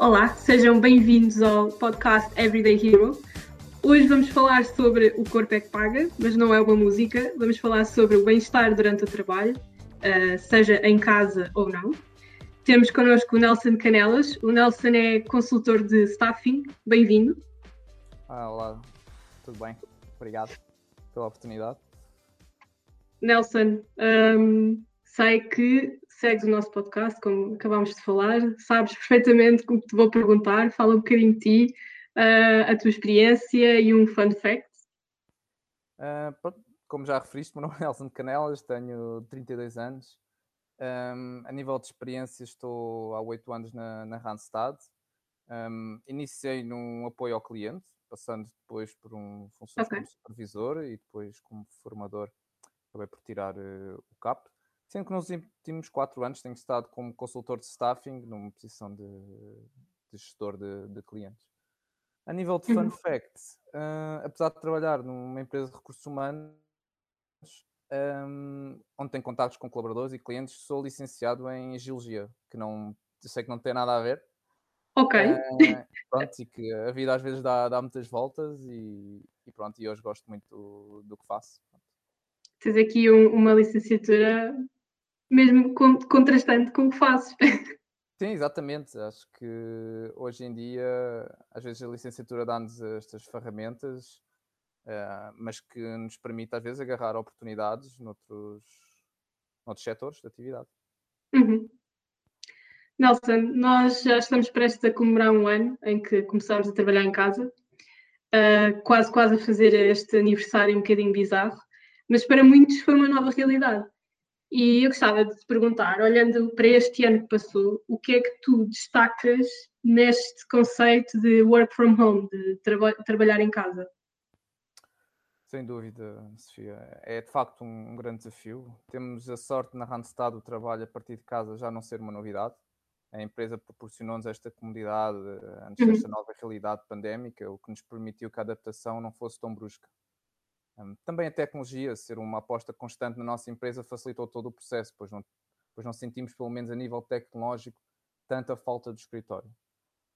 Olá, sejam bem-vindos ao podcast Everyday Hero. Hoje vamos falar sobre o corpo é que paga, mas não é uma música. Vamos falar sobre o bem-estar durante o trabalho, uh, seja em casa ou não. Temos connosco o Nelson Canelas. O Nelson é consultor de staffing. Bem-vindo. Ah, olá, tudo bem? Obrigado pela oportunidade. Nelson, um, sei que segues o nosso podcast, como acabámos de falar, sabes perfeitamente como te vou perguntar, fala um bocadinho de ti, uh, a tua experiência e um fun fact. Uh, como já referiste, meu nome é Nelson de Canelas, tenho 32 anos. Um, a nível de experiência, estou há 8 anos na, na Randstad. Um, iniciei num apoio ao cliente, passando depois por um funcionário okay. como supervisor e depois como formador acabei por tirar uh, o CAP. Sendo que nos últimos quatro anos tenho estado como consultor de staffing numa posição de, de gestor de, de, clientes. A nível de fun uhum. facts, uh, apesar de trabalhar numa empresa de recursos humanos, um, onde tenho contactos com colaboradores e clientes, sou licenciado em Geologia, que não sei que não tem nada a ver. Ok. Uh, pronto, e que a vida às vezes dá, dá muitas voltas e, e pronto, e hoje gosto muito do, do que faço. Tens aqui um, uma licenciatura mesmo contrastante com o que fazes. Sim, exatamente. Acho que hoje em dia, às vezes a licenciatura dá-nos estas ferramentas, uh, mas que nos permite às vezes agarrar oportunidades noutros, noutros setores de atividade. Uhum. Nelson, nós já estamos prestes a comemorar um ano em que começámos a trabalhar em casa, uh, quase quase a fazer este aniversário um bocadinho bizarro, mas para muitos foi uma nova realidade. E eu gostava de te perguntar, olhando para este ano que passou, o que é que tu destacas neste conceito de work from home, de traba trabalhar em casa? Sem dúvida, Sofia. É de facto um, um, grande desafio. Temos a sorte na Randstad o trabalho a partir de casa já não ser uma novidade. A empresa proporcionou-nos esta comodidade antes uhum. desta nova realidade pandémica, o que nos permitiu que a adaptação não fosse tão brusca. Também a tecnologia, ser uma aposta constante na nossa empresa, facilitou todo o processo, pois não, pois não sentimos, pelo menos a nível tecnológico, tanta falta do escritório.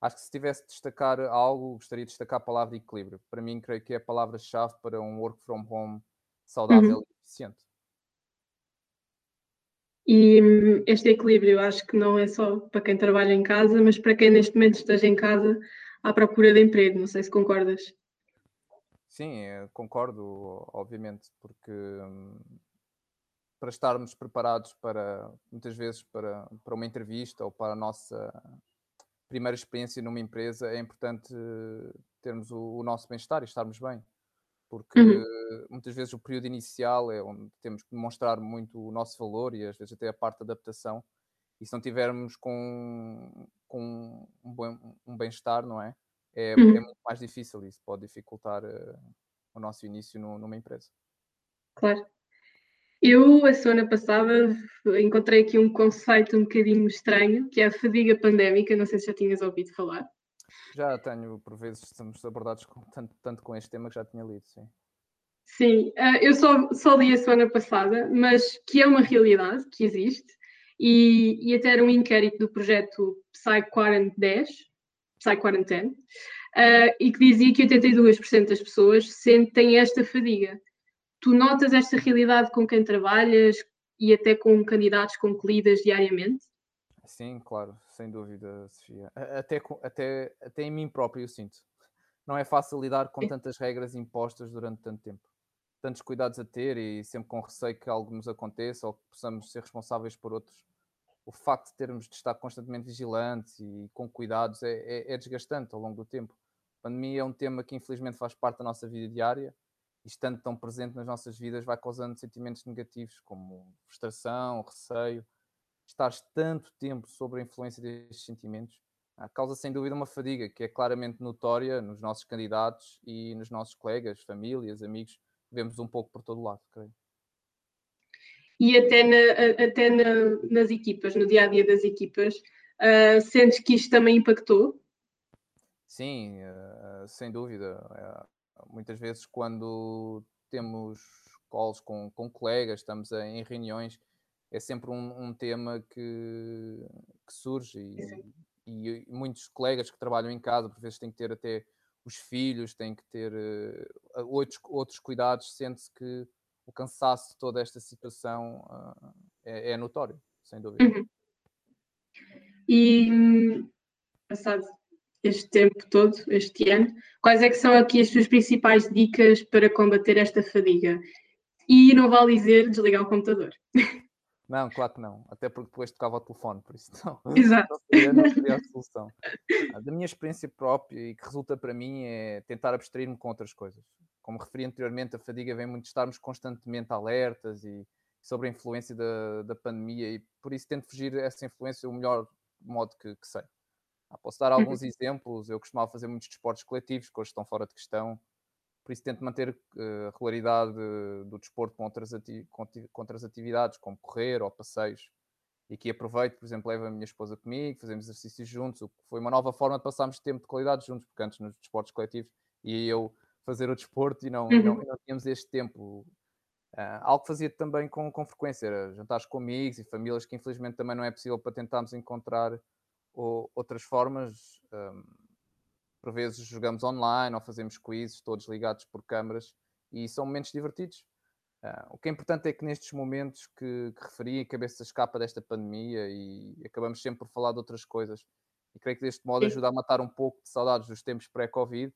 Acho que se tivesse de destacar algo, gostaria de destacar a palavra equilíbrio. Para mim, creio que é a palavra-chave para um work from home saudável uhum. e eficiente. E hum, este equilíbrio acho que não é só para quem trabalha em casa, mas para quem neste momento esteja em casa à procura de emprego. Não sei se concordas. Sim, eh, concordo, obviamente, porque hum, para estarmos preparados para, muitas vezes, para, para uma entrevista ou para a nossa primeira experiência numa empresa, é importante termos o, o nosso bem-estar e estarmos bem. Porque uhum. muitas vezes o período inicial é onde temos que demonstrar muito o nosso valor e às vezes até a parte da adaptação. E se não tivermos com, com um bem-estar, não é? É, uhum. é muito mais difícil. Isso pode dificultar uh, o nosso início no, numa empresa. Claro. Eu, a semana passada, encontrei aqui um conceito um bocadinho estranho, que é a fadiga pandémica. Não sei se já tinhas ouvido falar. Já tenho, por vezes, estamos abordados com, tanto, tanto com este tema que já tinha lido, sim. Sim, uh, eu só, só li a semana passada, mas que é uma realidade, que existe, e, e até era um inquérito do projeto Psy 10, Psy Quarantine, uh, e que dizia que 82% das pessoas sentem esta fadiga. Tu notas esta realidade com quem trabalhas e até com candidatos com que lidas diariamente? Sim, claro, sem dúvida, Sofia. Até, até, até em mim próprio eu sinto. Não é fácil lidar com tantas regras impostas durante tanto tempo. Tantos cuidados a ter e sempre com receio que algo nos aconteça ou que possamos ser responsáveis por outros o facto de termos de estar constantemente vigilantes e com cuidados é, é, é, desgastante ao longo do tempo. A pandemia é um tema que infelizmente faz parte da nossa vida diária e estando tão presente nas nossas vidas vai causando sentimentos negativos como frustração, receio. Estar tanto tempo sob a influência destes sentimentos causa sem dúvida uma fadiga que é claramente notória nos nossos candidatos e nos nossos colegas, famílias, amigos. Vemos um pouco por todo lado, creio e até, na, até na, nas equipas, no dia a dia das equipas. Uh, sentes que isto também impactou? Sim, uh, sem dúvida. Uh, muitas vezes, quando temos calls com, com colegas, estamos em reuniões, é sempre um, um tema que, que surge e, e muitos colegas que trabalham em casa, por vezes têm que ter até os filhos, têm que ter outros, outros cuidados, sente-se que o cansaço de toda esta situação uh, é, é, notório, sem dúvida. Uhum. E passado este tempo todo, este ano, quais é que são aqui as suas principais dicas para combater esta fadiga? E não vale dizer desligar o computador. Não, claro que não. Até porque depois tocava o telefone, por isso não. Exato. Não seria, não seria a solução. Da minha experiência própria e que resulta para mim é tentar abstrair-me com outras coisas. Como referi anteriormente, a fadiga vem muito de estarmos constantemente alertas e sobre a influência da, da pandemia e por isso tento fugir a essa influência o melhor modo que, que sei. Ah, posso dar alguns uhum. exemplos. Eu costumava fazer muitos desportos coletivos que hoje estão fora de questão por isso tento manter uh, a regularidade do desporto com outras, com, outras atividades, como correr ou passeios. E aqui aproveito, por exemplo, levo a minha esposa comigo, fazemos exercícios juntos, o que foi uma nova forma de passarmos tempo de qualidade juntos, porque antes nos desportos coletivos ia eu fazer o desporto e não, uhum. não, não, tínhamos este tempo. Uh, algo que fazia também com, com frequência, era jantares com amigos e famílias, que infelizmente também não é possível para tentarmos encontrar ou, outras formas. Um, por vezes jogamos online ou fazemos quizzes, todos ligados por câmaras, e são momentos divertidos. Uh, o que é importante é que nestes momentos que, que referi, a cabeça escapa desta pandemia e acabamos sempre por falar de outras coisas. E creio que deste modo ajuda a matar um pouco de saudades dos tempos pré-Covid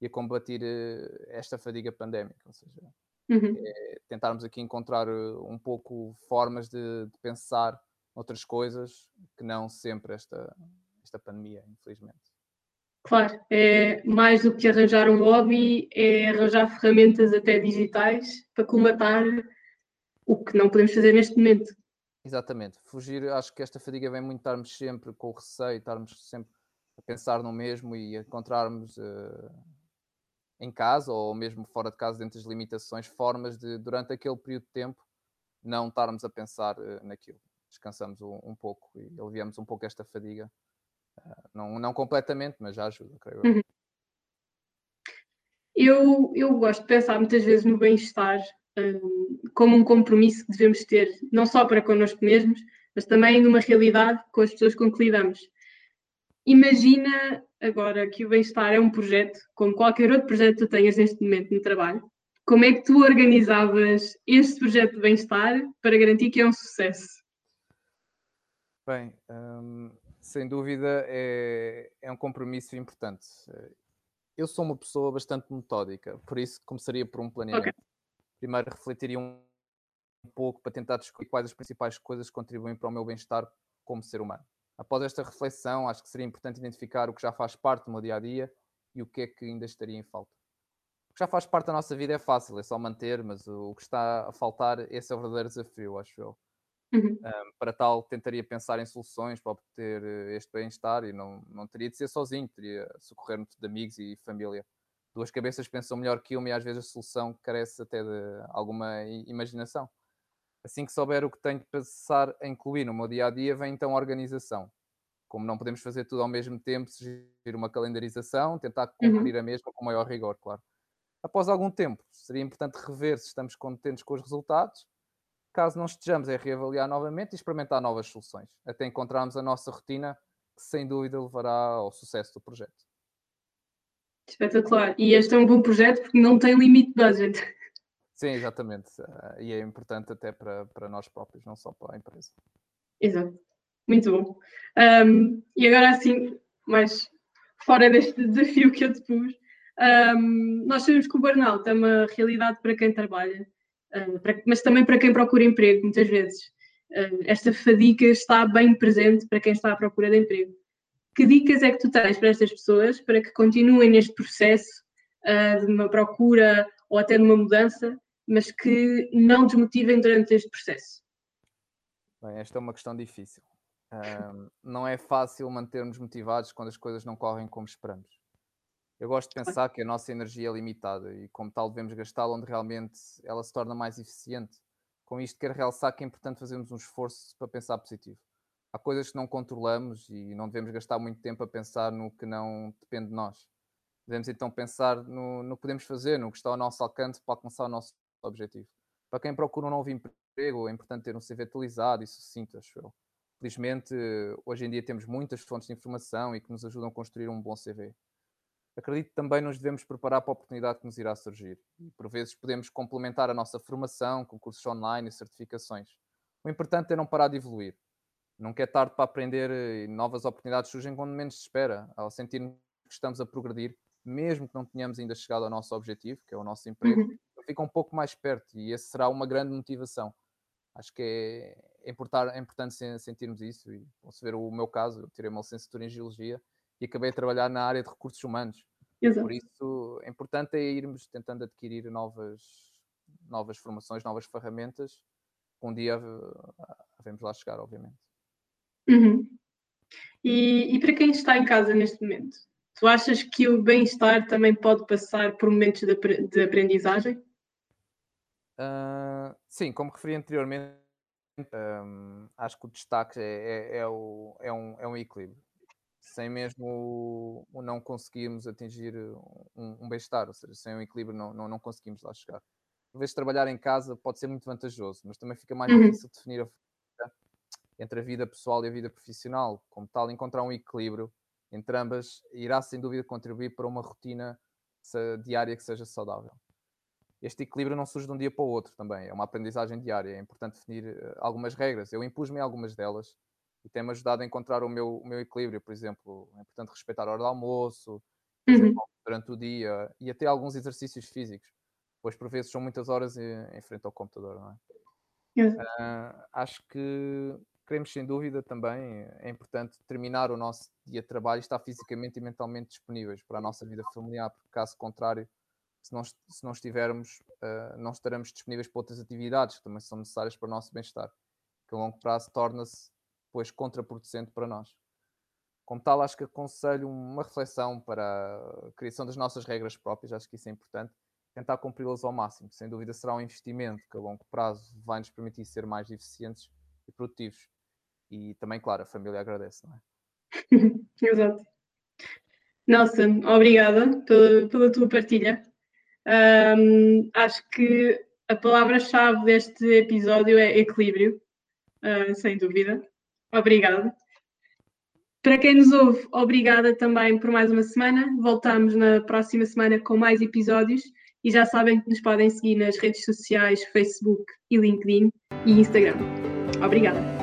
e a combater uh, esta fadiga pandémica. Ou seja, uhum. é tentarmos aqui encontrar uh, um pouco formas de, de, pensar outras coisas que não sempre esta, esta pandemia, infelizmente. Claro, é mais do que arranjar um hobby, é arranjar ferramentas até digitais para combatar o que não podemos fazer neste momento. Exatamente. Fugir, acho que esta fadiga vem muito estarmos sempre com o receio, estarmos sempre a pensar no mesmo e encontrarmos uh, em casa ou mesmo fora de casa, dentro das limitações, formas de, durante aquele período de tempo, não estarmos a pensar uh, naquilo. Descansamos um, um pouco e aliviamos um pouco esta fadiga não, não completamente, mas já ajuda, creio eu. Uhum. Eu, eu gosto de pensar muitas vezes no bem-estar um, como um compromisso que devemos ter, não só para connosco mesmos, mas também numa realidade com as pessoas com que lidamos. Imagina agora que o bem-estar é um projeto, como qualquer outro projeto que tu tenhas neste momento no trabalho. Como é que tu organizavas este projeto de bem-estar para garantir que é um sucesso? Bem, hum, sem dúvida, é, é um compromisso importante. Eu sou uma pessoa bastante metódica, por isso começaria por um planeamento. Okay. Primeiro refletiria um pouco para tentar descobrir quais as principais coisas que contribuem para o meu bem-estar como ser humano. Após esta reflexão, acho que seria importante identificar o que já faz parte do meu dia a dia e o que é que ainda estaria em falta. O que já faz parte da nossa vida é fácil, é só manter, mas o que está a faltar, esse é o verdadeiro desafio, acho eu. Uhum. Um, para tal, tentaria pensar em soluções para obter eh, este bem-estar e não, não teria de ser sozinho, teria socorrer-me de amigos e família. Duas cabeças pensam melhor que uma e às vezes a solução carece até de alguma imaginação. Assim que souber o que tenho de pensar a incluir no meu dia a dia, vem então a organização. Como não podemos fazer tudo ao mesmo tempo, sugerir uma calendarização, tentar uhum. cumprir uhum. a mesma com maior rigor, claro. Após algum tempo, seria importante rever se estamos contentes com os resultados Caso não estejamos, é reavaliar novamente e experimentar novas soluções, até encontrarmos a nossa rotina, que sem dúvida levará ao sucesso do projeto. Espetacular. E este é um bom projeto porque não tem limite de budget. Sim, exatamente. Eh, e é importante até para, para nós próprios, não só para a empresa. Exato. Muito bom. Um, e agora, assim, mais fora deste desafio que eu te pus, um, nós sabemos que o burnout é uma realidade para quem trabalha para, mas também para quem procura emprego, muitas vezes. Uh, esta fadiga está bem presente para quem está à procura de emprego. Que dicas é que tu tens para estas pessoas para que continuem neste processo uh, de uma procura ou até de uma mudança, mas que não desmotivem durante este processo? Bem, esta é uma questão difícil. não é fácil mantermos motivados quando as coisas não correm como esperamos. Eu gosto de pensar que a nossa energia é limitada e, como tal, devemos gastá-la onde realmente ela se torna mais eficiente. Com isto, quero realçar que é importante fazermos um esforço para pensar positivo. Há coisas que não controlamos e não devemos gastar muito tempo a pensar no que não depende de nós. Devemos então pensar no, no que podemos fazer, no que está ao nosso alcance para alcançar o nosso objetivo. Para quem procura um novo emprego, é importante ter um CV atualizado e sucinto, acho eu. Felizmente, hoje em dia temos muitas fontes de informação e que nos ajudam a construir um bom CV. Acredito que também nos devemos preparar para a oportunidade que nos irá surgir. E, por vezes podemos complementar a nossa formação com cursos online e certificações. O importante é não parar de evoluir. Nunca é tarde para aprender e novas oportunidades surgem quando menos se espera. Ao sentirmos que estamos a progredir, mesmo que não tenhamos ainda chegado ao nosso objetivo, que é o nosso emprego, uhum. fica um pouco mais perto e esse será uma grande motivação. Acho que é, é, importar, é importante sentirmos isso. E posso ver o meu caso, eu tirei uma licenciatura em Geologia e acabei a trabalhar na área de recursos humanos. Exato. Por isso, é importante é irmos tentando adquirir novas, novas formações, novas ferramentas. Um dia devemos lá chegar, obviamente. Uhum. E, e para quem está em casa neste momento, tu achas que o bem-estar também pode passar por momentos de, de aprendizagem? Uh, sim, como referi anteriormente, um, acho que o destaque é, é, é, o, é, um, é um equilíbrio. Sem mesmo o, o não conseguirmos atingir um, um bem-estar, ou seja, sem um equilíbrio não, não, não conseguimos lá chegar. Por vezes trabalhar em casa pode ser muito vantajoso, mas também fica mais uhum. difícil definir a entre a vida pessoal e a vida profissional. Como tal, encontrar um equilíbrio entre ambas irá sem dúvida contribuir para uma rotina diária que seja saudável este equilíbrio não surge de um dia para o outro também, é uma aprendizagem diária, é importante definir eh, algumas regras. Eu impus-me algumas delas e tem-me ajudado a encontrar o meu, o meu equilíbrio, por exemplo, é importante respeitar a hora do almoço, uhum. durante o dia e até alguns exercícios físicos, pois por vezes são muitas horas em, frente ao computador, não é? Uh, acho que queremos sem dúvida também, é importante terminar o nosso dia de trabalho e estar fisicamente e mentalmente disponíveis para a nossa vida familiar, porque caso contrário se não, se não estivermos, uh, não estaremos disponíveis para outras atividades que também são necessárias para o nosso bem-estar, que a longo prazo torna-se, pois, contraproducente para nós. Como tal, acho que aconselho uma reflexão para a criação das nossas regras próprias, acho que isso é importante, tentar cumpri-las ao máximo. Sem dúvida será um investimento que a longo prazo vai nos permitir ser mais eficientes e produtivos. E também, claro, a família agradece, não é? Exato. Nelson, obrigada pela, pela tua partilha. Um, acho que a palavra-chave deste episódio é equilíbrio, uh, sem dúvida. Obrigada. Para quem nos ouve, obrigada também por mais uma semana. Voltamos na próxima semana com mais episódios e já sabem que nos podem seguir nas redes sociais Facebook e LinkedIn e Instagram. Obrigada.